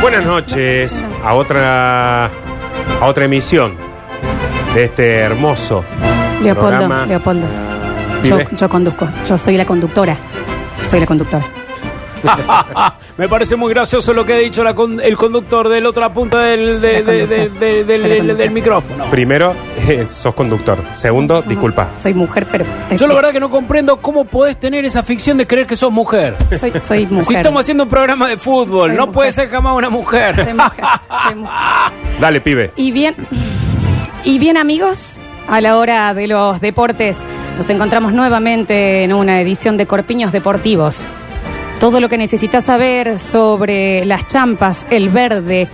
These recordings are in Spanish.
Buenas noches a otra a otra emisión de este hermoso Leopoldo, programa. Leopoldo. Yo, Vive. yo conduzco, yo soy la conductora. Yo soy la conductora. Me parece muy gracioso lo que ha dicho la con- el conductor del otra punta del, de- Será de- de- conductor. de- del- micrófono. Primero, eh, sos conductor. Segundo, disculpa. Soy mujer, pero. Yo la verdad que no comprendo cómo podés tener esa ficción de creer que sos mujer. Soy, soy mujer. Si estamos haciendo un programa de fútbol, Soy no mujer. puede ser jamás una mujer. Soy mujer, soy mujer. Dale, pibe. Y bien, y bien amigos, a la hora de los deportes, nos encontramos nuevamente en una edición de Corpiños Deportivos. Todo lo que necesitas saber sobre las champas, el verde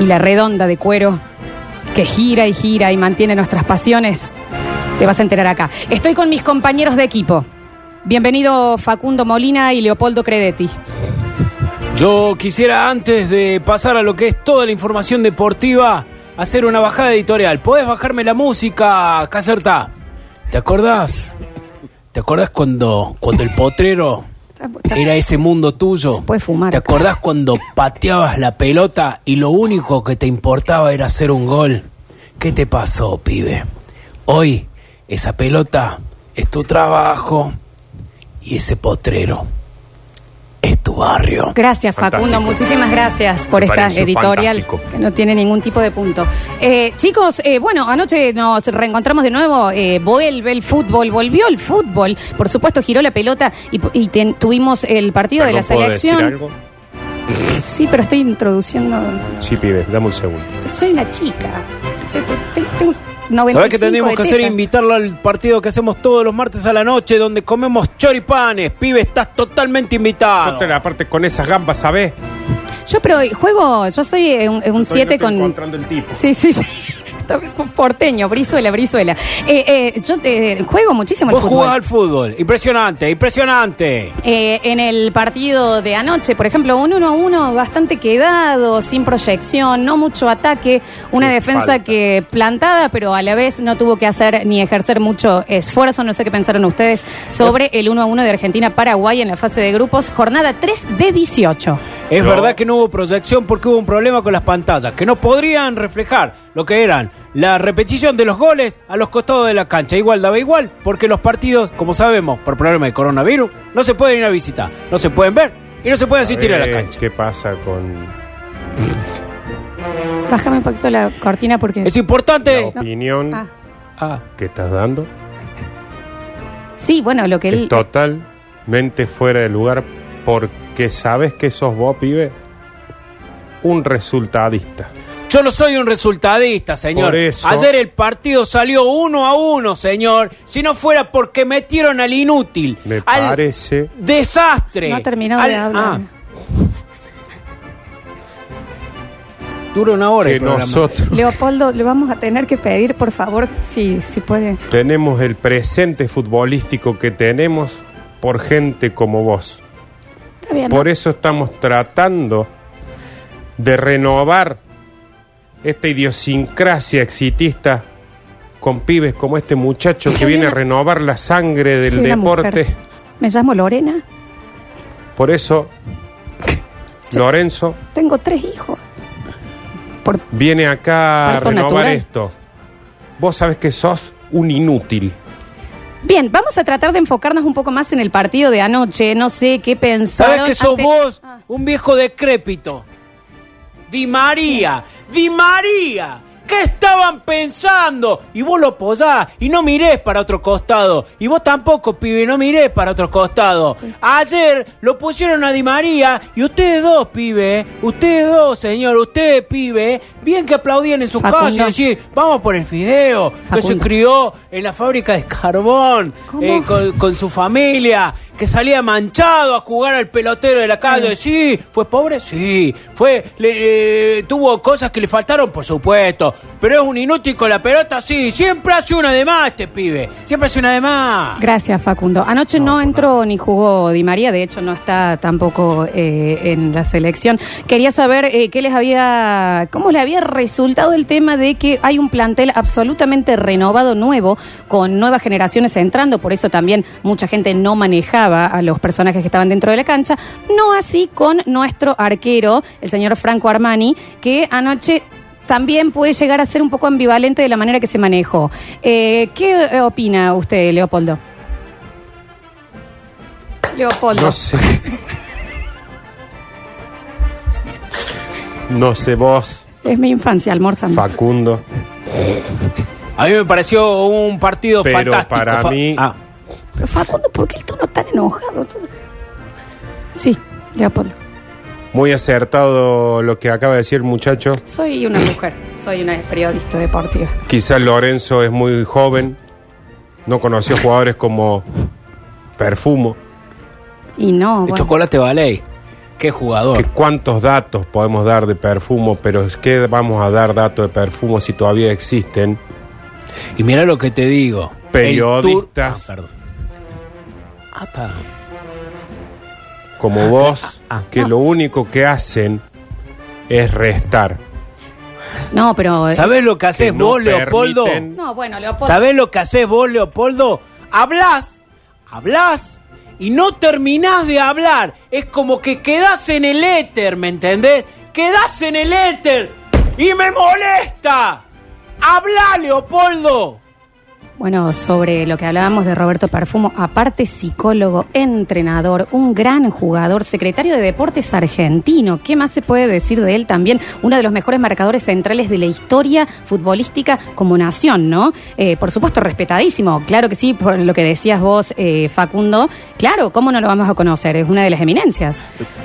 y la redonda de cuero que gira y gira y mantiene nuestras pasiones, te vas a enterar acá. Estoy con mis compañeros de equipo. Bienvenido Facundo Molina y Leopoldo Credetti. Yo quisiera, antes de pasar a lo que es toda la información deportiva, hacer una bajada editorial. ¿Podés bajarme la música, Caserta? ¿Te acordás? ¿Te acordás cuando, cuando el potrero era ese mundo tuyo? Se puede fumar. ¿Te acordás cuando pateabas la pelota y lo único que te importaba era hacer un gol? ¿Qué te pasó, pibe? Hoy esa pelota es tu trabajo y ese potrero es tu barrio. Gracias, Facundo. Muchísimas gracias por Me esta pareció editorial fantástico. que no tiene ningún tipo de punto. Eh, chicos, eh, bueno, anoche nos reencontramos de nuevo. eh, vuelve el fútbol, volvió el fútbol. Por supuesto, giró la pelota y, y ten- tuvimos el partido de la Perdón, ¿puedo decir selección. algo? Sí, pero estoy introduciendo. Sí, pibe, dame un segundo. Soy una chica. Soy- tengo 95 ¿Sabes qué tendríamos de que hacer? teta. Invitarlo al partido que hacemos todos los martes a la noche, donde comemos choripanes. Pibe, estás totalmente invitado. No te la parte con esas gambas, ¿sabés? Yo, pero juego, yo soy un Estoy- 7 no estoy con. encontrando el tipo. Sí, sí, sí. Está Porteño, Brizuela, Brizuela. Eh, eh, yo eh, juego muchísimo el Vos fútbol. jugás al fútbol. Impresionante, impresionante. Eh, en el partido de anoche, por ejemplo, un 1 a 1 bastante quedado, sin proyección, no mucho ataque, una Qué defensa falta. que plantada, pero a la vez no tuvo que hacer ni ejercer mucho esfuerzo. No sé qué pensaron ustedes sobre el 1 a 1 de Argentina-Paraguay en la fase de grupos, jornada 3 de 18. Es No. verdad que no hubo proyección porque hubo un problema con las pantallas, que no podrían reflejar lo que eran la repetición de los goles a los costados de la cancha. Igual daba igual, porque los partidos, como sabemos, por problema de coronavirus, no se pueden ir a visitar, no se pueden ver y no se puede asistir a la cancha. ¿Qué pasa con Bájame un poquito la cortina porque... Es importante. la opinión Ah. Ah, que estás dando? Sí, bueno, lo que él... Es totalmente fuera de lugar porque sabes que sos vos, pibe, un resultadista. Yo no soy un resultadista, señor. Por eso- Ayer el partido salió uno a uno, señor. Si no fuera porque metieron al inútil, Me al parece. desastre. No ha terminado al- de hablar. Ah, dura una hora que el nosotros Leopoldo, le vamos a tener que pedir, por favor, si, si puede. tenemos el presente futbolístico que tenemos por gente como vos. Bien. Por eso estamos tratando de renovar esta idiosincrasia exitista con pibes como este muchacho que viene a renovar la sangre del Soy una deporte. mujer. Me llamo Lorena, Por eso, Lorenzo tengo tres hijos. Por, viene acá a Parto renovar natural. esto. Vos sabés que sos un inútil. Bien, vamos a tratar de enfocarnos un poco más en el partido de anoche. No sé qué pensaron. ¿Sabes que sos ante- vos? Ah. Un viejo decrépito. Di María, Di María. ¿Qué estaban pensando? Y vos lo apoyás y no mirés para otro costado. Y vos tampoco, pibe, no mirés para otro costado. Ayer lo pusieron a Di María y ustedes dos, pibe, ustedes dos, señor, ustedes, pibe, bien que aplaudían en sus Facundo. casas y decían, vamos por el fideo, que se crió en la fábrica de carbón, eh, con, con su familia, que salía manchado a jugar al pelotero de la calle. Sí, fue pobre, sí. Fue, le- eh, tuvo cosas que le faltaron, por supuesto. Pero es un inútil con la pelota, sí. Siempre hace una de más este pibe. Siempre hace una de más. Gracias, Facundo. Anoche no, entró ni jugó Di María, de hecho no está tampoco eh, en la selección. Quería saber eh, qué les había, cómo le había resultado el tema de que hay un plantel absolutamente renovado, nuevo, con nuevas generaciones entrando, por eso también mucha gente no manejaba a los personajes que estaban dentro de la cancha. No así con nuestro arquero, el señor Franco Armani, que anoche también puede llegar a ser un poco ambivalente de la manera que se manejó. Eh, ¿Qué opina usted, Leopoldo? Leopoldo. No sé. No sé vos, Es mi infancia, almorzando. Facundo. A mí me pareció un partido Pero fantástico. para mí- Ah, Pero Facundo, ¿por qué el tono tan enojado? Sí, Leopoldo. Muy acertado lo que acaba de decir el muchacho. Soy una mujer, soy una periodista deportiva. Quizás Lorenzo es muy joven. No conoció jugadores como Perfumo. Y no, bueno. chocolate Ballet. Qué jugador. Que cuántos datos podemos dar de Perfumo, pero es que vamos a dar datos de Perfumo si todavía existen. Y mira lo que te digo. El Periodistas. tour- Ah, perdón. Ah, como vos, ah, que no. lo único que hacen es restar. No, pero. eh, ¿Sabés lo que haces que no vos, Leopoldo? permiten- No, bueno, Leopoldo. ¿Sabés lo que haces vos, Leopoldo? Hablas, hablas y no terminás de hablar. Es como que quedás en el éter, ¿me entendés? Quedás en el éter y me molesta. Habla, Leopoldo. Bueno, sobre lo que hablábamos de Roberto Perfumo, aparte psicólogo, entrenador, un gran jugador, secretario de Deportes argentino. ¿Qué más se puede decir de él también? Uno de los mejores marcadores centrales de la historia futbolística como nación, ¿no? Eh, por supuesto, respetadísimo. Claro que sí, por lo que decías vos, eh, Facundo. Claro, ¿cómo no lo vamos a conocer? Es una de las eminencias.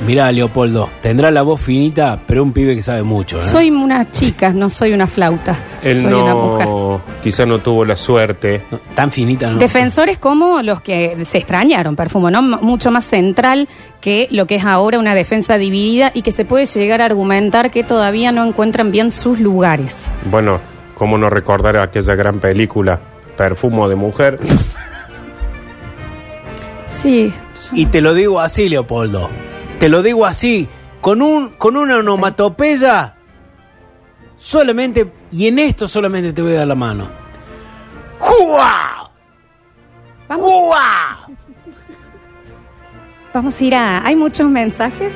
Mirá, Leopoldo, tendrá la voz finita, pero un pibe que sabe mucho. ¿eh? Soy una chica, no soy una flauta. Él soy una mujer. no, quizá no tuvo la suerte. No, tan finita, ¿no? Defensores como los que se extrañaron, Perfumo, ¿no? M- Mucho más central que lo que es ahora una defensa dividida y que se puede llegar a argumentar que todavía no encuentran bien sus lugares. Bueno, cómo no recordar aquella gran película, Perfumo de Mujer. Sí. Y te lo digo así, Leopoldo. Te lo digo así, con un con una onomatopeya solamente y en esto solamente te voy a dar la mano. ¡Jua! Vamos, ¡Jua! vamos a ir a... Hay muchos mensajes.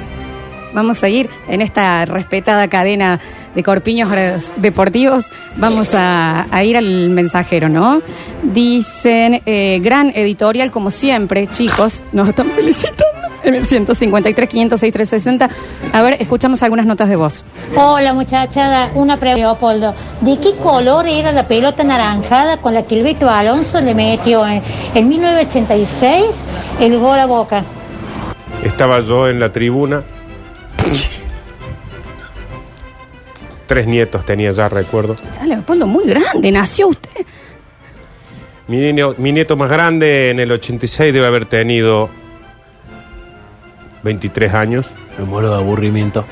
Vamos a ir en esta respetada cadena de corpiños deportivos. Vamos a, a ir al mensajero, ¿no? Dicen, eh, gran editorial como siempre, chicos. Nos están felicitando en el 153, 506, 360. A ver, escuchamos algunas notas de voz. Hola muchachada, una pregunta, Leopoldo. ¿De qué color era la pelota naranjada con la que el Beto Alonso le metió en, en 1986 el gol a Boca? Estaba yo en la tribuna. Tres nietos tenía ya, recuerdo. Ah, Leopoldo, muy grande, nació usted. Mi, niño- mi nieto más grande en el 86 debe haber tenido 23 años. Me muero de aburrimiento.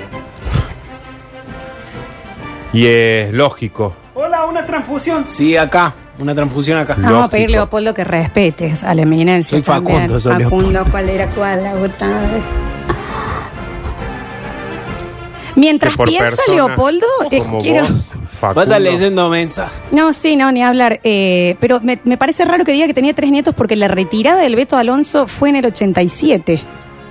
Y es lógico. Hola, una transfusión. Sí, acá, una transfusión acá. Vamos a Lógico. pedir, Leopoldo, que respetes a la eminencia. Soy Facundo, soy Facundo, ¿cuál era cuál? La? Mientras piensa persona, Leopoldo, eh, quiero... vos, Facundo, Vaya leyendo mensajes. No, sí, no, ni hablar. Eh, pero me, me parece raro que diga que tenía tres nietos porque la retirada del Beto Alonso fue en el 87,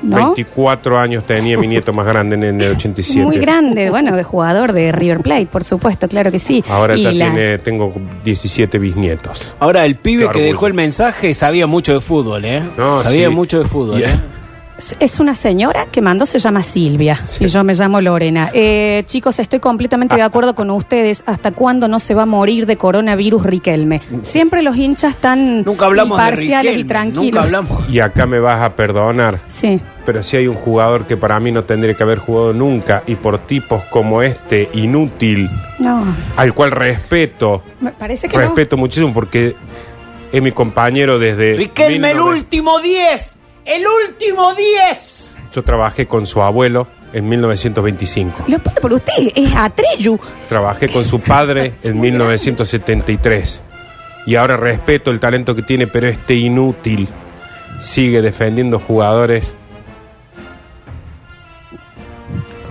¿no? 24 años tenía mi nieto más grande en el 87. Muy grande, bueno, de jugador de River Plate, por supuesto, claro que sí. Ahora Y ya la- tiene, tengo 17 bisnietos. Ahora, el pibe que dejó el mensaje sabía mucho de fútbol, ¿eh? No, sabía sí. mucho de fútbol, ¿eh? Es una señora que mandó, se llama Silvia, y yo me llamo Lorena. Eh, chicos, estoy completamente de acuerdo con ustedes. ¿Hasta cuándo no se va a morir de coronavirus Riquelme? Siempre los hinchas están Nunca hablamos de imparciales y tranquilos. Nunca hablamos. Y acá me vas a perdonar. Sí. Pero si hay un jugador que para mí no tendría que haber jugado nunca y por tipos como este, inútil, No, al cual respeto, me parece que respeto muchísimo porque es mi compañero desde... Riquelme, el 1900. último 10. El último 10. Yo trabajé con su abuelo en 1925. Leopoldo, por usted es Atreyu. Trabajé con su padre en 1973. Y ahora respeto el talento que tiene, pero este inútil sigue defendiendo jugadores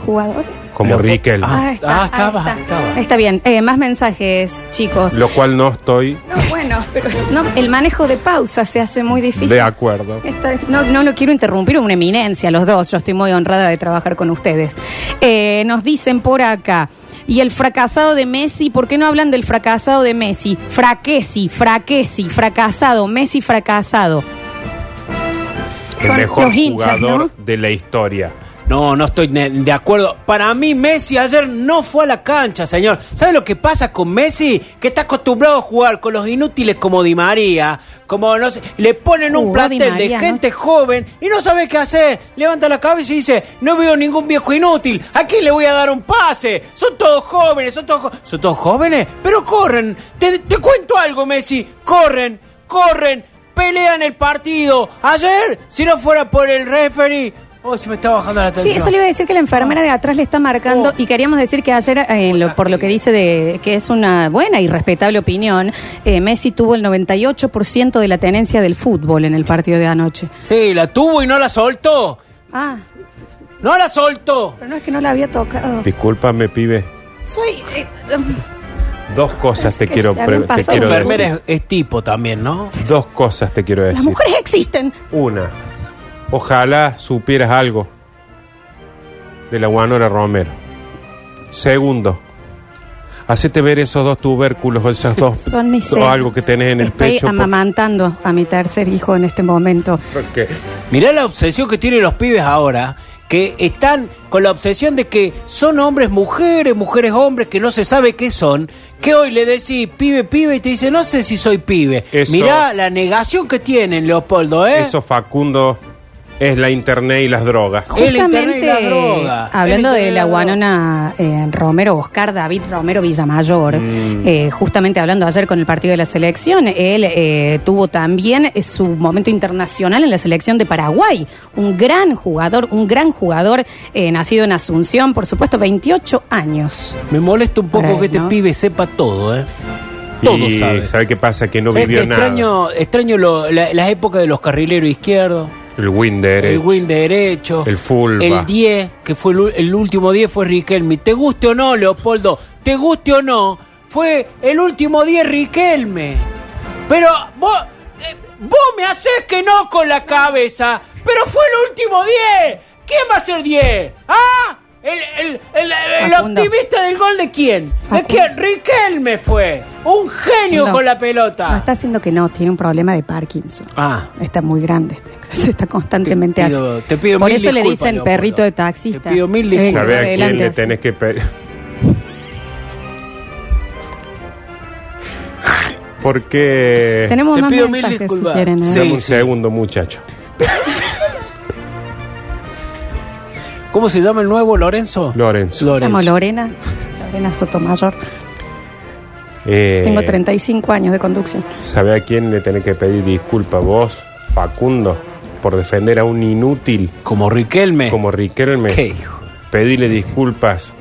Jugadores. como Pero- Riquelme. Ah, está, ah, estaba, está. estaba. Está bien. Eh, más mensajes, chicos. Lo cual no estoy No, bueno, pero no, el manejo de pausa se hace muy difícil. de acuerdo. Está- no, no lo quiero interrumpir, una eminencia los dos. Yo estoy muy honrada de trabajar con ustedes. Eh, nos dicen por acá. Y el fracasado de Messi, ¿por qué no hablan del fracasado de Messi? Fraquesi, fraquesi, fracasado, Messi fracasado. El Son mejor los hinchas, jugador ¿no? de la historia. No, no estoy de acuerdo. Para mí Messi ayer no fue a la cancha, señor. ¿Sabe lo que pasa con Messi? Que está acostumbrado a jugar con los inútiles como Di María, como no sé, le ponen un Jugó plantel de gente joven y no sabe qué hacer. Levanta la cabeza y dice, no veo ningún viejo inútil. ¿A quién le voy a dar un pase? Son todos jóvenes, son todos, son todos jóvenes, pero corren. Te, te cuento algo, Messi. Corren, corren, pelean el partido. Ayer, si no fuera por el referee, oh, se me está bajando la Sí, tensión. eso le iba a decir que la enfermera de atrás le está marcando Oh. y queríamos decir que ayer, eh, lo- por lo que dice de que es una buena y respetable opinión, eh, Messi tuvo el 98% de la tenencia del fútbol en el partido de anoche. Sí, la tuvo y no la soltó. Ah, No la soltó. pero no es que no la había tocado. Discúlpame, pibe. Soy... eh, um, Dos cosas Parece te quiero, te quiero Enfermera es, es tipo también, ¿no? Dos cosas te quiero las decir. mujeres existen. Una, ojalá supieras algo de la Guanora Romero. Segundo, hacete ver esos dos tubérculos, esos dos, Son mis o algo que tenés en el Estoy pecho. por- amamantando a mi tercer hijo en este momento. porque Mirá la obsesión que tienen los pibes ahora, que están con la obsesión de que son hombres, mujeres, mujeres, hombres, que no se sabe qué son, que hoy le decís pibe, pibe, y te dice, no sé si soy pibe. Eso- Mirá la negación que tienen, Leopoldo, ¿eh? Eso, Facundo, es la internet y las drogas. El internet y la Justamente, hablando de la guanona eh, Romero, Oscar David Romero Villamayor, Mm. eh, justamente hablando ayer con el partido de la selección, él eh, tuvo también eh, su momento internacional en la selección de Paraguay. Un gran jugador, un gran jugador eh, nacido en Asunción, por supuesto, 28 años. Me molesta un poco Para que este ¿no? pibe sepa todo, ¿eh? Todo y sabe. ¿sabe qué pasa? Que no ¿Sabes vivió nada. Extraño, extraño lo- la- las épocas de los carrileros izquierdos. El Winder, El win derecho. El fullback. El 10, que fue el, último 10 fue Riquelme. ¿Te guste o no, Leopoldo? ¿Te guste o no? Fue el último 10 Riquelme. Pero vos, eh, vos me haces que no con la cabeza. Pero fue el último 10. ¿Quién va a ser 10? ¿Ah? El, el- el- optimista del gol de quién? ¿De quién? Riquelme fue. Un genio No. con la pelota. No está haciendo que no, tiene un problema de Parkinson. Ah. Está muy grande. Se está constantemente Te pido- te pido Por mil eso le disculpas, dicen Leopoldo. perrito de taxista. Te pido mil Venga, disculpas. ¿Sabe a quién adelante, le así. tenés que pedir? Porque... Tenemos Te más pido mil mensajes si disculpas. quieren. ¿eh? Sí. Dame un segundo, muchacho. ¿Cómo se llama el nuevo Lorenzo? Lorenzo. Me llamo Lorena, Lorena Sotomayor. Eh, Tengo 35 años de conducción. ¿Sabe a quién le tenés que pedir disculpas? Vos, Facundo, por defender a un inútil Como Riquelme. como Riquelme. ¿Qué hijo? Pedile disculpas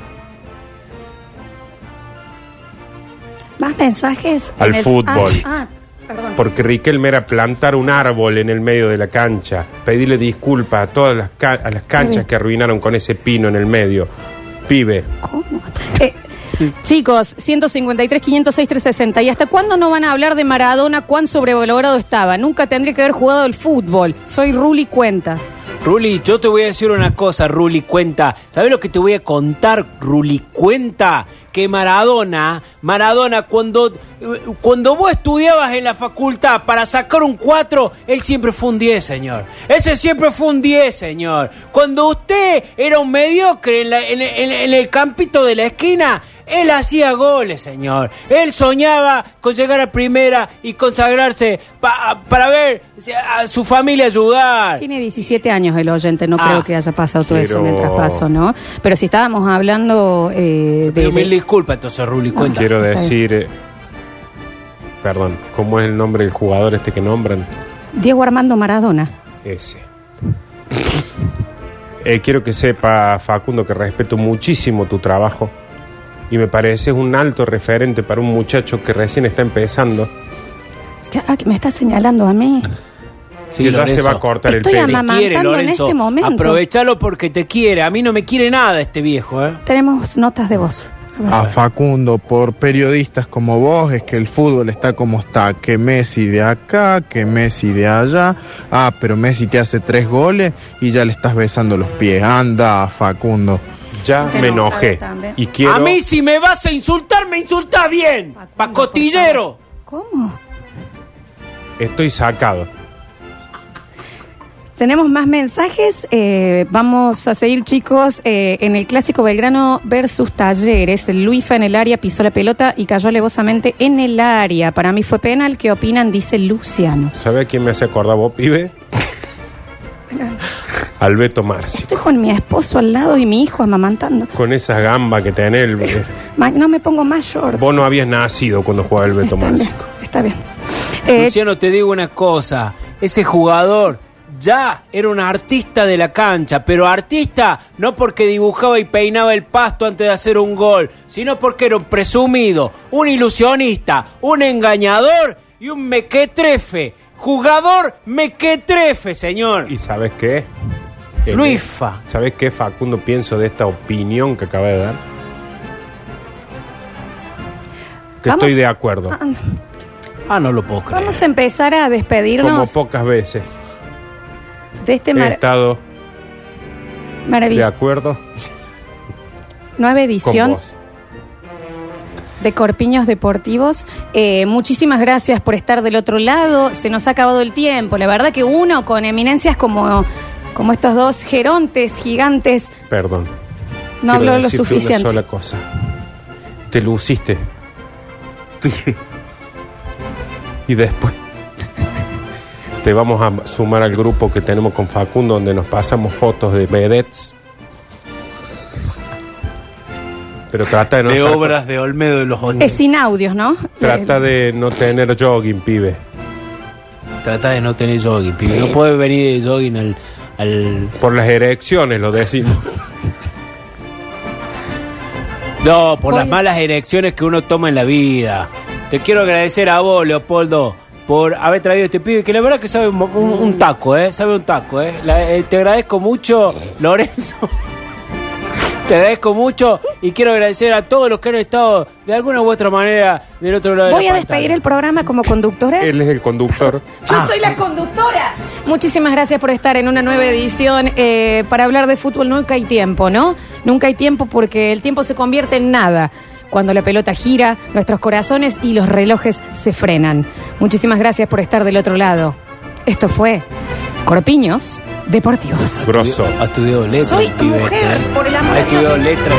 Más mensajes. Al en el- fútbol. Ah, ah, perdón. porque Riquelme era plantar un árbol en el medio de la cancha. Pedile disculpas a todas las, ca- a las canchas que arruinaron con ese pino en el medio. Pibe, ¿Cómo? Eh, chicos, 153, 506, 360. ¿Y hasta cuándo no van a hablar de Maradona? ¿Cuán sobrevalorado estaba? Nunca tendría que haber jugado el fútbol. Soy Ruli Cuentas. Ruli, yo te voy a decir una cosa, Ruli, cuenta. ¿Sabes lo que te voy a contar, Ruli? Cuenta que Maradona, Maradona, cuando, cuando vos estudiabas en la facultad para sacar un 4, él siempre fue un 10, señor. Ese siempre fue un 10, señor. Cuando usted era un mediocre en, el campito de la esquina, él hacía goles, señor. Él soñaba con llegar a primera y consagrarse pa- para ver a su familia ayudar. Tiene 17 años el oyente, no Ah. creo que haya pasado todo eso Pero- mientras paso, ¿no? Pero si estábamos hablando eh, de, mil disculpas entonces, Ruli, cuenta. quiero decir... eh, Perdón, ¿cómo es el nombre del jugador este que nombran? Diego Armando Maradona. Ese. Eh, quiero que sepa, Facundo, que respeto muchísimo tu trabajo y me parece un alto referente para un muchacho que recién está empezando. ¿Qué- ah, que me está señalando a mí. Sí, que ya Lorenzo. se va a cortar Estoy el pelo. Te quiere, en Lorenzo. este momento. Aprovechalo porque te quiere. A mí no me quiere nada este viejo, ¿eh? Tenemos notas de voz. A Facundo por periodistas como vos es que el fútbol está como está, que Messi de acá, que Messi de allá, ah, pero Messi te hace tres goles y ya le estás besando los pies, anda Facundo. Ya Te me enojé también. y quiero... A mí si me vas a insultar, me insultas bien. Facundo, Pacotillero. por favor. ¿Cómo? Estoy sacado. Tenemos más mensajes. Eh, vamos a seguir, chicos, eh, en el clásico Belgrano versus Talleres. Luifa en el área pisó la pelota y cayó alevosamente en el área. Para mí fue penal. ¿Qué opinan? Dice Luciano. ¿Sabe a quién me hace acordar vos, pibe? Al Beto Marci. Estoy con mi esposo al lado y mi hijo amamantando. Con esa gamba que tenés. el- Ma- No me pongo más short. Vos no habías nacido cuando jugaba el Beto Está. Está bien. Eh, Luciano, te digo una cosa. Ese jugador ya era un artista de la cancha, pero artista no porque dibujaba y peinaba el pasto antes de hacer un gol, sino porque era un presumido, un ilusionista, un engañador y un mequetrefe. Jugador mequetrefe, señor. ¿Y sabes qué? El- Luifa. ¿Sabes qué, Facundo, pienso de esta opinión que acaba de dar? Que Vamos- estoy de acuerdo. ah, Ah, no lo puedo creer. vamos a empezar a Como despedirnos pocas veces de este he mar- estado de maravilloso. acuerdo Nueva con edición vos. De Corpiños Deportivos. Eh, muchísimas gracias por estar del otro lado. Se nos ha acabado el tiempo. La verdad que uno con eminencias como, como estos dos gerontes gigantes Perdón. no habló lo suficiente. Una sola cosa. Te luciste. y después te vamos a sumar al grupo que tenemos con Facundo donde nos pasamos fotos de vedettes. Pero trata de no de estar- obras de Olmedo de los Es Ondas. sin audios, ¿no? Trata Eh, de no tener jogging, pibe. Trata de no tener jogging, pibe. No puede venir de jogging al, al... Por las erecciones lo decimos. No, por Voy- las malas elecciones que uno toma en la vida. Te quiero agradecer a vos, Leopoldo, por haber traído este pibe, que la verdad que sabe un, un- un taco, ¿eh? Sabe un taco, ¿eh? La- eh, te agradezco mucho, Lorenzo. Te agradezco mucho y quiero agradecer a todos los que han estado de alguna u otra manera del otro lado de Voy la a pantalla. despedir el programa como conductora. Él es el conductor. Yo Ah. soy la conductora. Muchísimas gracias por estar en una nueva edición. Eh, para hablar de fútbol nunca hay tiempo, ¿no? Nunca hay tiempo porque el tiempo se convierte en nada. Cuando la pelota gira, nuestros corazones y los relojes se frenan. Muchísimas gracias por estar del otro lado. Esto fue Corpiños Deportivos. Grosso. Ha estudiado letras. Soy el pibe mujer, este, ¿eh? por el amor Ha de Dios. estudiado letras.